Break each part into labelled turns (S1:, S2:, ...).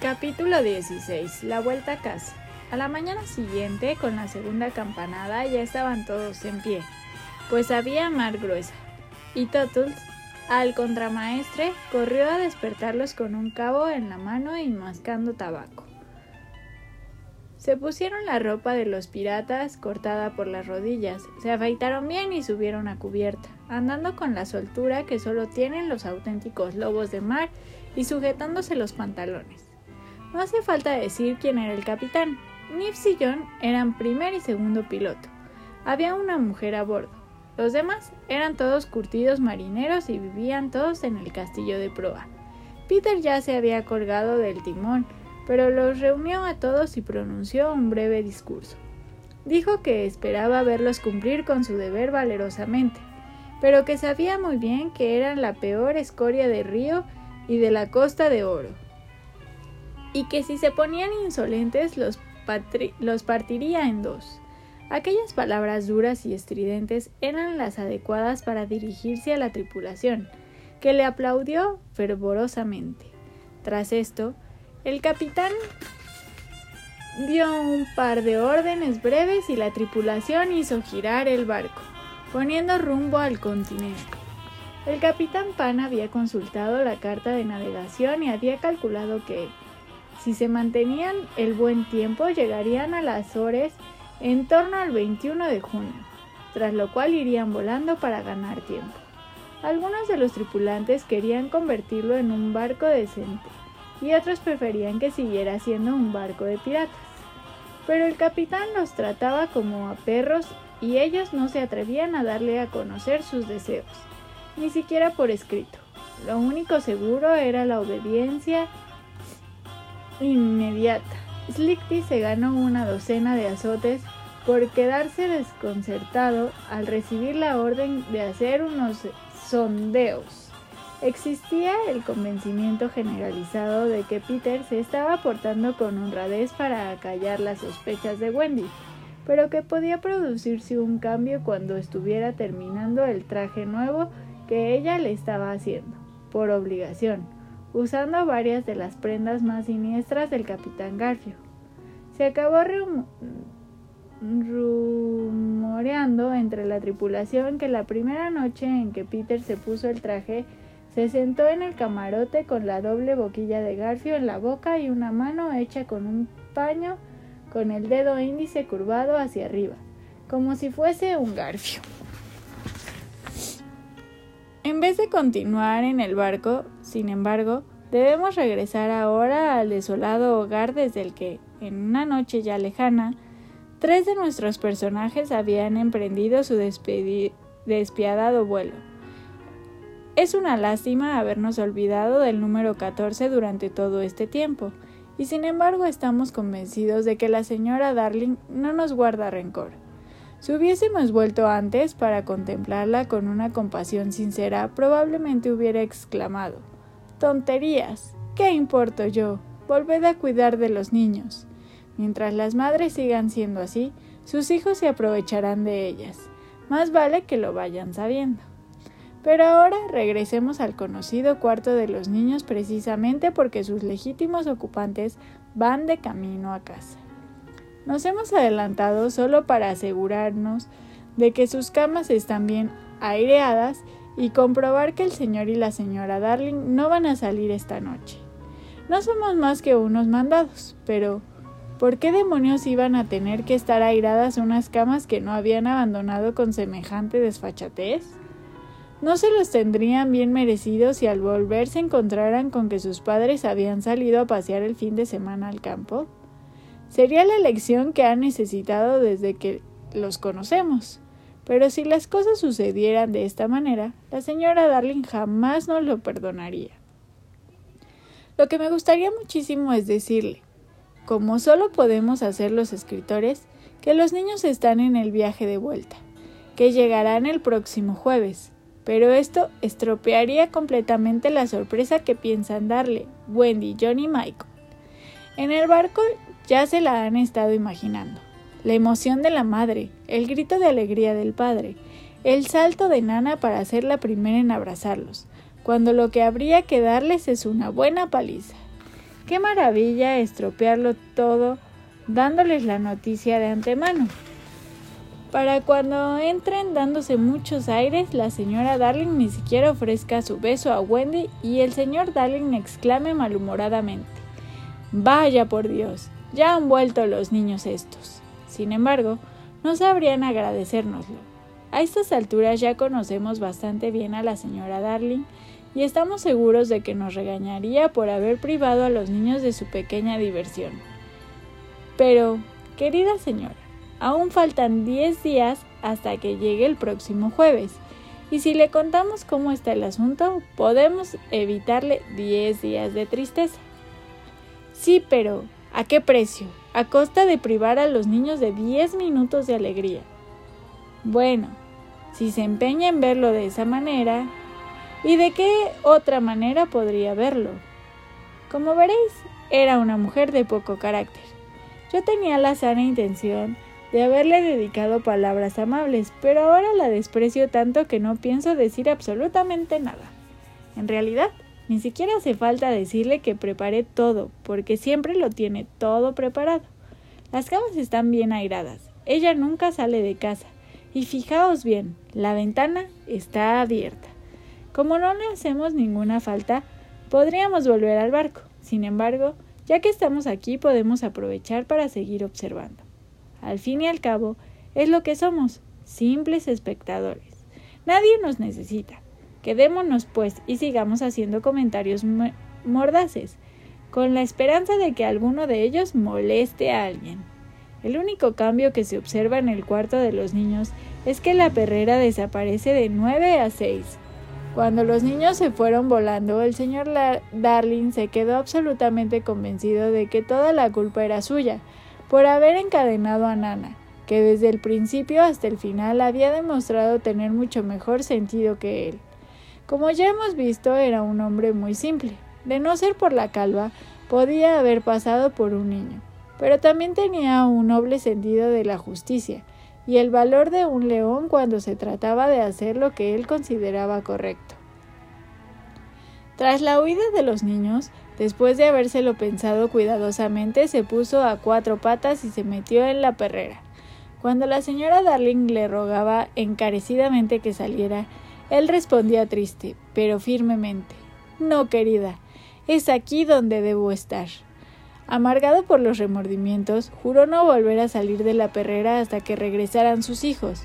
S1: Capítulo 16. La vuelta a casa. A la mañana siguiente, con la segunda campanada, ya estaban todos en pie, pues había mar gruesa. Y Totuls, al contramaestre, corrió a despertarlos con un cabo en la mano y mascando tabaco. Se pusieron la ropa de los piratas cortada por las rodillas, se afeitaron bien y subieron a cubierta, andando con la soltura que solo tienen los auténticos lobos de mar y sujetándose los pantalones. No hace falta decir quién era el capitán. Nifs y John eran primer y segundo piloto. Había una mujer a bordo. Los demás eran todos curtidos marineros y vivían todos en el castillo de proa. Peter ya se había colgado del timón, pero los reunió a todos y pronunció un breve discurso. Dijo que esperaba verlos cumplir con su deber valerosamente, pero que sabía muy bien que eran la peor escoria de río y de la costa de oro, y que si se ponían insolentes los, los partiría en dos. Aquellas palabras duras y estridentes eran las adecuadas para dirigirse a la tripulación, que le aplaudió fervorosamente. Tras esto, el capitán dio un par de órdenes breves y la tripulación hizo girar el barco, poniendo rumbo al continente. El capitán Pan había consultado la carta de navegación y había calculado que, si se mantenían el buen tiempo, llegarían a las Azores en torno al 21 de junio, tras lo cual irían volando para ganar tiempo. Algunos de los tripulantes querían convertirlo en un barco decente y otros preferían que siguiera siendo un barco de piratas. Pero el capitán los trataba como a perros y ellos no se atrevían a darle a conocer sus deseos, ni siquiera por escrito. Lo único seguro era la obediencia inmediata. Slickty se ganó una docena de azotes por quedarse desconcertado al recibir la orden de hacer unos sondeos. Existía el convencimiento generalizado de que Peter se estaba portando con honradez para acallar las sospechas de Wendy, pero que podía producirse un cambio cuando estuviera terminando el traje nuevo que ella le estaba haciendo, por obligación usando varias de las prendas más siniestras del capitán Garfio. Se acabó rumoreando entre la tripulación que la primera noche en que Peter se puso el traje, se sentó en el camarote con la doble boquilla de Garfio en la boca y una mano hecha con un paño con el dedo índice curvado hacia arriba, como si fuese un garfio. En vez de continuar en el barco, sin embargo, debemos regresar ahora al desolado hogar desde el que, en una noche ya lejana, tres de nuestros personajes habían emprendido su despiadado vuelo. Es una lástima habernos olvidado del número 14 durante todo este tiempo, y sin embargo estamos convencidos de que la señora Darling no nos guarda rencor. Si hubiésemos vuelto antes para contemplarla con una compasión sincera, probablemente hubiera exclamado Tonterías. ¿Qué importo yo? Volved a cuidar de los niños. Mientras las madres sigan siendo así, sus hijos se aprovecharán de ellas. Más vale que lo vayan sabiendo. Pero ahora regresemos al conocido cuarto de los niños precisamente porque sus legítimos ocupantes van de camino a casa. Nos hemos adelantado solo para asegurarnos de que sus camas están bien aireadas y comprobar que el señor y la señora Darling no van a salir esta noche. No somos más que unos mandados, pero ¿por qué demonios iban a tener que estar airadas unas camas que no habían abandonado con semejante desfachatez? ¿No se los tendrían bien merecidos si al volver se encontraran con que sus padres habían salido a pasear el fin de semana al campo? Sería la elección que han necesitado desde que los conocemos. Pero si las cosas sucedieran de esta manera, la señora Darling jamás nos lo perdonaría. Lo que me gustaría muchísimo es decirle, como solo podemos hacer los escritores, que los niños están en el viaje de vuelta, que llegarán el próximo jueves, pero esto estropearía completamente la sorpresa que piensan darle Wendy, John y Michael. En el barco ya se la han estado imaginando. La emoción de la madre, el grito de alegría del padre, el salto de Nana para ser la primera en abrazarlos, cuando lo que habría que darles es una buena paliza. Qué maravilla estropearlo todo dándoles la noticia de antemano. Para cuando entren dándose muchos aires, la señora Darling ni siquiera ofrezca su beso a Wendy y el señor Darling exclame malhumoradamente Vaya por Dios, ya han vuelto los niños estos. Sin embargo, no sabrían agradecérnoslo. A estas alturas ya conocemos bastante bien a la señora Darling y estamos seguros de que nos regañaría por haber privado a los niños de su pequeña diversión. Pero, querida señora, aún faltan 10 días hasta que llegue el próximo jueves, y si le contamos cómo está el asunto, podemos evitarle 10 días de tristeza. Sí, pero ¿a qué precio? A costa de privar a los niños de 10 minutos de alegría. Bueno, si se empeña en verlo de esa manera, ¿y de qué otra manera podría verlo? Como veréis, era una mujer de poco carácter. Yo tenía la sana intención de haberle dedicado palabras amables, pero ahora la desprecio tanto que no pienso decir absolutamente nada. En realidad, ni siquiera hace falta decirle que prepare todo, porque siempre lo tiene todo preparado. Las camas están bien airadas. Ella nunca sale de casa. Y fijaos bien, la ventana está abierta. Como no le hacemos ninguna falta, podríamos volver al barco. Sin embargo, ya que estamos aquí podemos aprovechar para seguir observando. Al fin y al cabo, es lo que somos, simples espectadores. Nadie nos necesita. Quedémonos, pues, y sigamos haciendo comentarios mordaces, con la esperanza de que alguno de ellos moleste a alguien. El único cambio que se observa en el cuarto de los niños es que la perrera desaparece de nueve a seis. Cuando los niños se fueron volando, el señor Darling se quedó absolutamente convencido de que toda la culpa era suya, por haber encadenado a Nana, que desde el principio hasta el final había demostrado tener mucho mejor sentido que él. Como ya hemos visto, era un hombre muy simple. De no ser por la calva, podía haber pasado por un niño, pero también tenía un noble sentido de la justicia, y el valor de un león cuando se trataba de hacer lo que él consideraba correcto. Tras la huida de los niños, después de habérselo pensado cuidadosamente, se puso a cuatro patas y se metió en la perrera. Cuando la señora Darling le rogaba encarecidamente que saliera, él respondía triste, pero firmemente No, querida, es aquí donde debo estar. Amargado por los remordimientos, juró no volver a salir de la perrera hasta que regresaran sus hijos.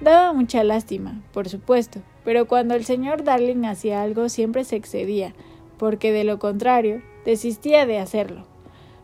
S1: Daba mucha lástima, por supuesto, pero cuando el señor Darling hacía algo siempre se excedía, porque de lo contrario, desistía de hacerlo.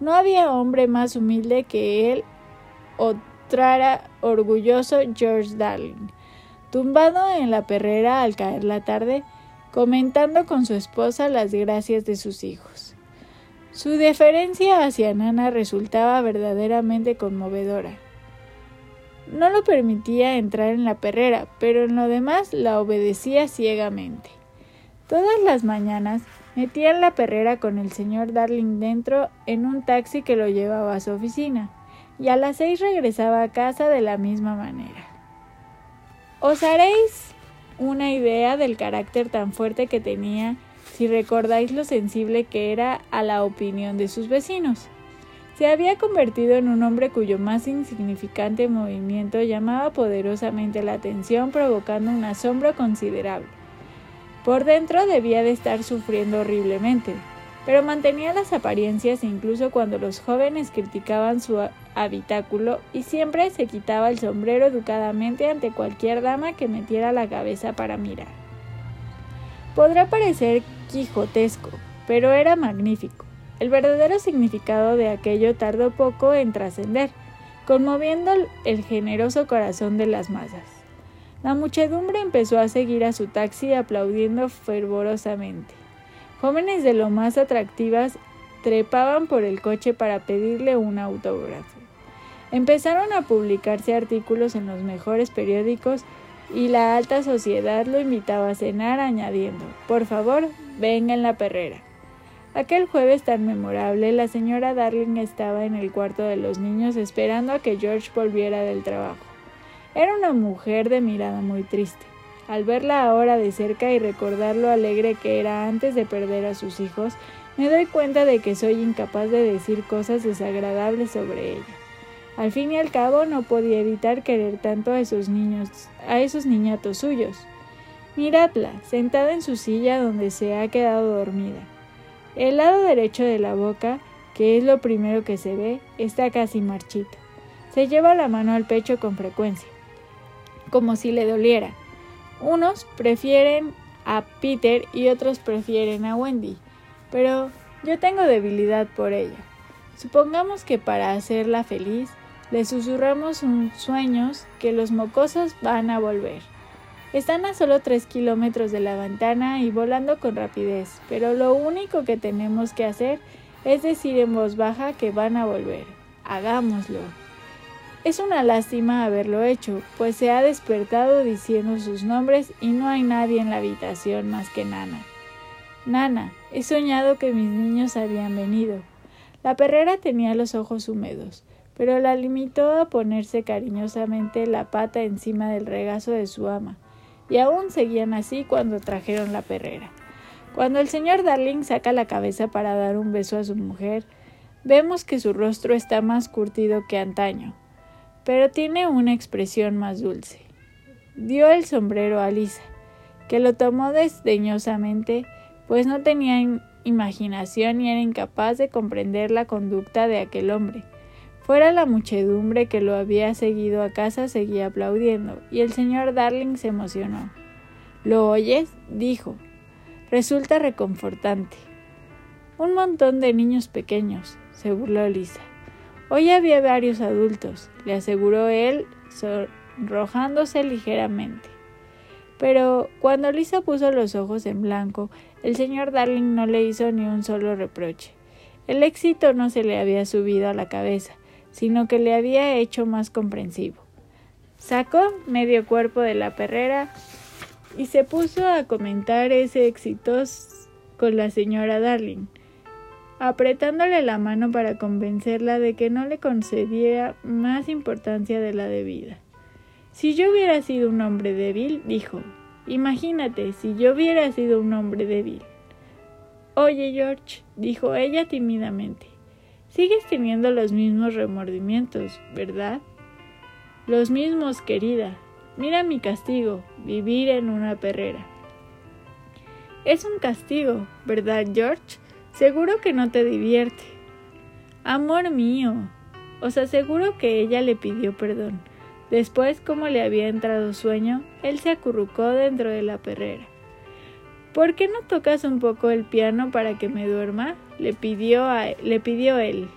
S1: No había hombre más humilde que él, otrara orgulloso George Darling, tumbado en la perrera al caer la tarde, comentando con su esposa las gracias de sus hijos. Su deferencia hacia Nana resultaba verdaderamente conmovedora. No lo permitía entrar en la perrera, pero en lo demás la obedecía ciegamente. Todas las mañanas metía en la perrera con el señor Darling dentro en un taxi que lo llevaba a su oficina, y a las seis regresaba a casa de la misma manera. Os haréis una idea del carácter tan fuerte que tenía si recordáis lo sensible que era a la opinión de sus vecinos. Se había convertido en un hombre cuyo más insignificante movimiento llamaba poderosamente la atención provocando un asombro considerable. Por dentro debía de estar sufriendo horriblemente, pero mantenía las apariencias incluso cuando los jóvenes criticaban su habitáculo y siempre se quitaba el sombrero educadamente ante cualquier dama que metiera la cabeza para mirar. Podrá parecer quijotesco, pero era magnífico. El verdadero significado de aquello tardó poco en trascender, conmoviendo el generoso corazón de las masas. La muchedumbre empezó a seguir a su taxi aplaudiendo fervorosamente. Jóvenes de lo más atractivas trepaban por el coche para pedirle un autógrafo. Empezaron a publicarse artículos en los mejores periódicos y la alta sociedad lo invitaba a cenar añadiendo, por favor, venga en la perrera. Aquel jueves tan memorable, la señora Darling estaba en el cuarto de los niños esperando a que George volviera del trabajo. Era una mujer de mirada muy triste. Al verla ahora de cerca y recordar lo alegre que era antes de perder a sus hijos, me doy cuenta de que soy incapaz de decir cosas desagradables sobre ella. Al fin y al cabo no podía evitar querer tanto a esos niños, a esos niñatos suyos. Miradla, sentada en su silla donde se ha quedado dormida. El lado derecho de la boca, que es lo primero que se ve, está casi marchito. Se lleva la mano al pecho con frecuencia, como si le doliera. Unos prefieren a Peter y otros prefieren a Wendy, pero yo tengo debilidad por ella. Supongamos que para hacerla feliz le susurramos un sueños que los mocosos van a volver. Están a solo tres kilómetros de la ventana y volando con rapidez, pero lo único que tenemos que hacer es decir en voz baja que van a volver. Hagámoslo. Es una lástima haberlo hecho, pues se ha despertado diciendo sus nombres y no hay nadie en la habitación más que Nana. Nana, he soñado que mis niños habían venido. La perrera tenía los ojos húmedos pero la limitó a ponerse cariñosamente la pata encima del regazo de su ama, y aún seguían así cuando trajeron la perrera. Cuando el señor Darling saca la cabeza para dar un beso a su mujer, vemos que su rostro está más curtido que antaño, pero tiene una expresión más dulce. Dio el sombrero a Lisa, que lo tomó desdeñosamente, pues no tenía imaginación y era incapaz de comprender la conducta de aquel hombre Fuera la muchedumbre que lo había seguido a casa seguía aplaudiendo, y el señor Darling se emocionó. ¿Lo oyes? dijo. Resulta reconfortante. Un montón de niños pequeños, se burló Lisa. Hoy había varios adultos, le aseguró él, sonrojándose ligeramente. Pero cuando Lisa puso los ojos en blanco, el señor Darling no le hizo ni un solo reproche. El éxito no se le había subido a la cabeza, sino que le había hecho más comprensivo. Sacó medio cuerpo de la perrera y se puso a comentar ese éxito con la señora Darling, apretándole la mano para convencerla de que no le concediera más importancia de la debida. Si yo hubiera sido un hombre débil, dijo, imagínate si yo hubiera sido un hombre débil. Oye, George, dijo ella tímidamente, Sigues teniendo los mismos remordimientos, ¿verdad? Los mismos, querida. Mira mi castigo, vivir en una perrera. Es un castigo, ¿verdad, George? Seguro que no te divierte. Amor mío, os aseguro que ella le pidió perdón. Después, como le había entrado sueño, él se acurrucó dentro de la perrera. ¿Por qué no tocas un poco el piano para que me duerma? le pidió, le pidió él.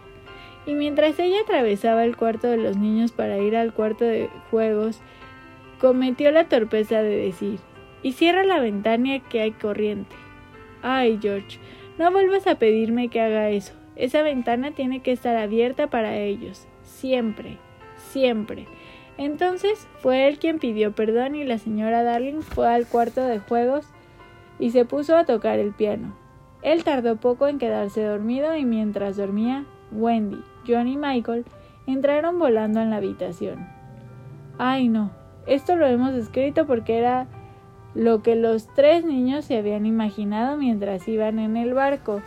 S1: Y mientras ella atravesaba el cuarto de los niños para ir al cuarto de juegos, cometió la torpeza de decir, y cierra la ventana que hay corriente. Ay, George, no vuelvas a pedirme que haga eso. Esa ventana tiene que estar abierta para ellos. Siempre, siempre. Entonces fue él quien pidió perdón y la señora Darling fue al cuarto de juegos y se puso a tocar el piano. Él tardó poco en quedarse dormido y mientras dormía, Wendy, John y Michael entraron volando en la habitación. Ay no, esto lo hemos escrito porque era lo que los tres niños se habían imaginado mientras iban en el barco.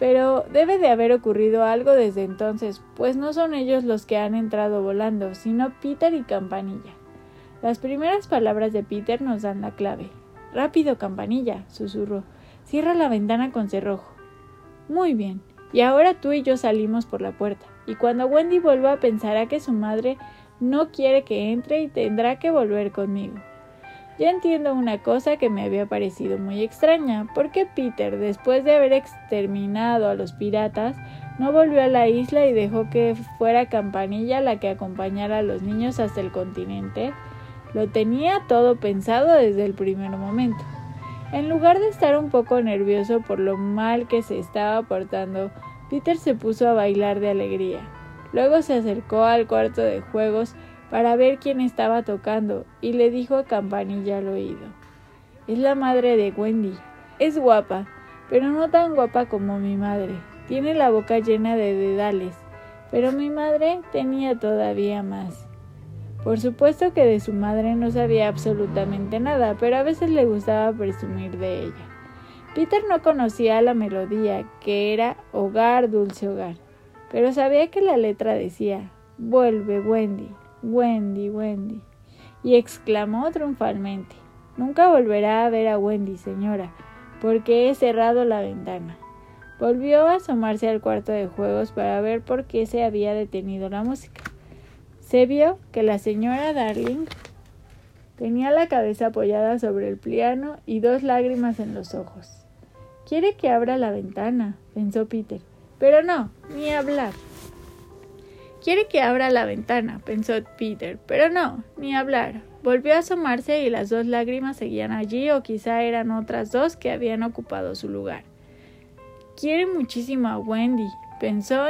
S1: Pero debe de haber ocurrido algo desde entonces, pues no son ellos los que han entrado volando, sino Peter y Campanilla. Las primeras palabras de Peter nos dan la clave. Rápido, campanilla, susurró. Cierra la ventana con cerrojo. Muy bien. Y ahora tú y yo salimos por la puerta. Y cuando Wendy vuelva pensará que su madre no quiere que entre y tendrá que volver conmigo. Ya entiendo una cosa que me había parecido muy extraña, porque Peter, después de haber exterminado a los piratas, no volvió a la isla y dejó que fuera Campanilla la que acompañara a los niños hasta el continente. Lo tenía todo pensado desde el primer momento. En lugar de estar un poco nervioso por lo mal que se estaba portando, Peter se puso a bailar de alegría. Luego se acercó al cuarto de juegos para ver quién estaba tocando y le dijo a Campanilla al oído. Es la madre de Wendy. Es guapa, pero no tan guapa como mi madre. Tiene la boca llena de dedales, pero mi madre tenía todavía más. Por supuesto que de su madre no sabía absolutamente nada, pero a veces le gustaba presumir de ella. Peter no conocía la melodía, que era Hogar, dulce hogar, pero sabía que la letra decía Vuelve, Wendy, Wendy, Wendy, y exclamó triunfalmente Nunca volverá a ver a Wendy, señora, porque he cerrado la ventana. Volvió a asomarse al cuarto de juegos para ver por qué se había detenido la música. Se vio que la señora Darling tenía la cabeza apoyada sobre el piano y dos lágrimas en los ojos. Quiere que abra la ventana, pensó Peter. Pero no, ni hablar. Quiere que abra la ventana, pensó Peter. Pero no, ni hablar. Volvió a asomarse y las dos lágrimas seguían allí o quizá eran otras dos que habían ocupado su lugar. Quiere muchísimo a Wendy, pensó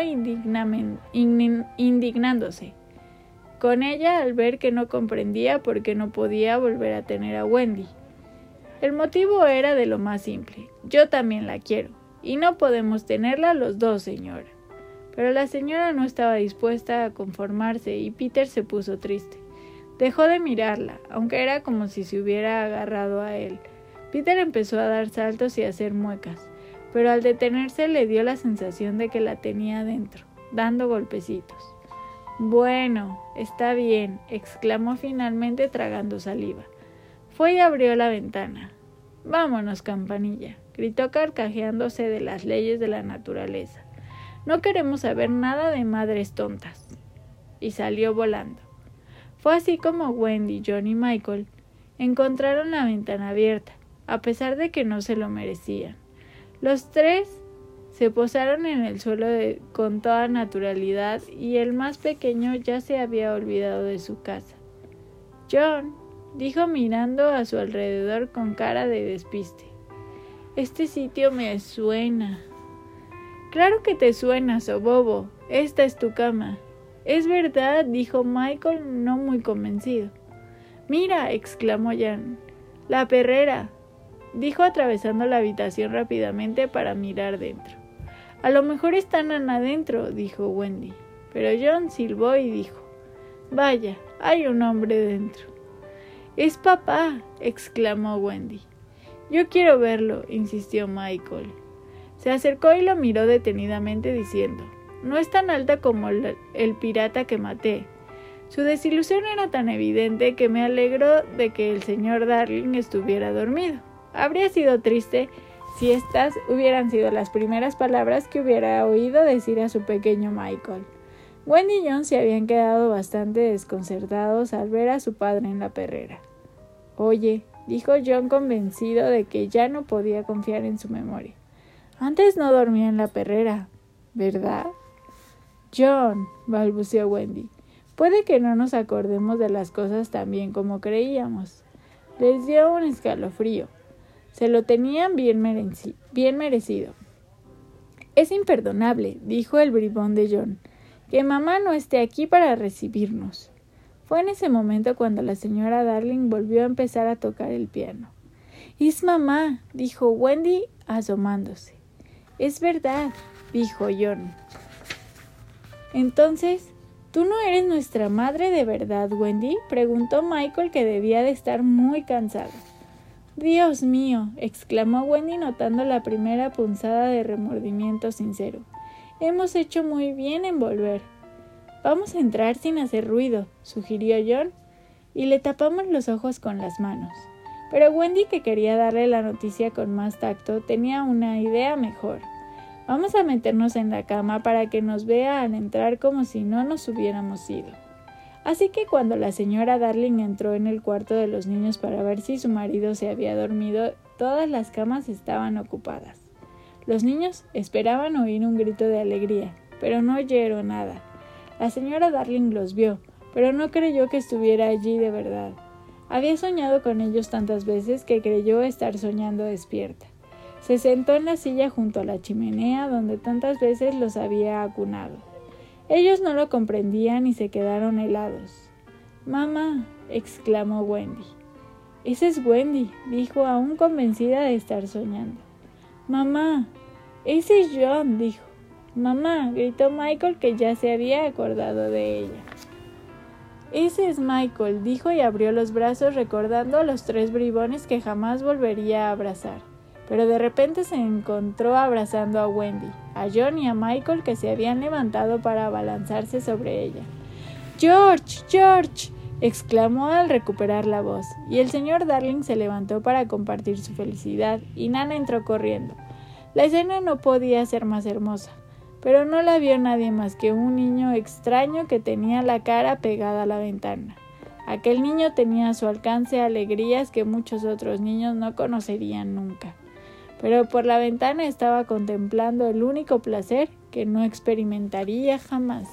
S1: indignándose. Con ella al ver que no comprendía por qué no podía volver a tener a Wendy. El motivo era de lo más simple. Yo también la quiero. Y no podemos tenerla los dos, señora. Pero la señora no estaba dispuesta a conformarse y Peter se puso triste. Dejó de mirarla, aunque era como si se hubiera agarrado a él. Peter empezó a dar saltos y a hacer muecas, pero al detenerse le dio la sensación de que la tenía dentro, dando golpecitos. Bueno, está bien, exclamó finalmente tragando saliva. Fue y abrió la ventana. Vámonos, campanilla, gritó carcajeándose de las leyes de la naturaleza. No queremos saber nada de madres tontas. Y salió volando. Fue así como Wendy, John y Michael encontraron la ventana abierta, a pesar de que no se lo merecían. Los tres se posaron en el suelo con toda naturalidad y el más pequeño ya se había olvidado de su casa. John, dijo mirando a su alrededor con cara de despiste. Este sitio me suena. Claro que te suena, bobo. Esta es tu cama. Es verdad, dijo Michael, no muy convencido. Mira, exclamó Jan. La perrera, dijo atravesando la habitación rápidamente para mirar dentro. A lo mejor están adentro, dijo Wendy. Pero John silbó y dijo Vaya, hay un hombre dentro. Es papá, exclamó Wendy. Yo quiero verlo, insistió Michael. Se acercó y lo miró detenidamente diciendo no es tan alta como el, pirata que maté. Su desilusión era tan evidente que me alegró de que el señor Darling estuviera dormido. Habría sido triste si estas hubieran sido las primeras palabras que hubiera oído decir a su pequeño Michael. Wendy y John se habían quedado bastante desconcertados al ver a su padre en la perrera. Oye, dijo John convencido de que ya no podía confiar en su memoria. Antes no dormía en la perrera, ¿verdad? John, balbuceó Wendy, puede que no nos acordemos de las cosas tan bien como creíamos. Les dio un escalofrío. Se lo tenían bien, merecido. Es imperdonable, dijo el bribón de John, que mamá no esté aquí para recibirnos. Fue en ese momento cuando la señora Darling volvió a empezar a tocar el piano. Es mamá, dijo Wendy asomándose. Es verdad, dijo John. Entonces, ¿tú no eres nuestra madre de verdad, Wendy? preguntó Michael, que debía de estar muy cansado. Dios mío, exclamó Wendy notando la primera punzada de remordimiento sincero. Hemos hecho muy bien en volver. Vamos a entrar sin hacer ruido, sugirió John, y le tapamos los ojos con las manos. Pero Wendy, que quería darle la noticia con más tacto, tenía una idea mejor. Vamos a meternos en la cama para que nos vea al entrar como si no nos hubiéramos ido. Así que cuando la señora Darling entró en el cuarto de los niños para ver si su marido se había dormido, todas las camas estaban ocupadas. Los niños esperaban oír un grito de alegría, pero no oyeron nada. La señora Darling los vio, pero no creyó que estuviera allí de verdad. Había soñado con ellos tantas veces que creyó estar soñando despierta. Se sentó en la silla junto a la chimenea donde tantas veces los había acunado. Ellos no lo comprendían y se quedaron helados. Mamá, exclamó Wendy. Ese es Wendy, dijo aún convencida de estar soñando. Mamá, ese es John, dijo. Mamá, gritó Michael que ya se había acordado de ella. Ese es Michael, dijo y abrió los brazos recordando a los tres bribones que jamás volvería a abrazar pero de repente se encontró abrazando a Wendy, a John y a Michael que se habían levantado para abalanzarse sobre ella. George. George. exclamó al recuperar la voz, y el señor Darling se levantó para compartir su felicidad, y Nana entró corriendo. La escena no podía ser más hermosa, pero no la vio nadie más que un niño extraño que tenía la cara pegada a la ventana. Aquel niño tenía a su alcance alegrías que muchos otros niños no conocerían nunca, pero por la ventana estaba contemplando el único placer que no experimentaría jamás.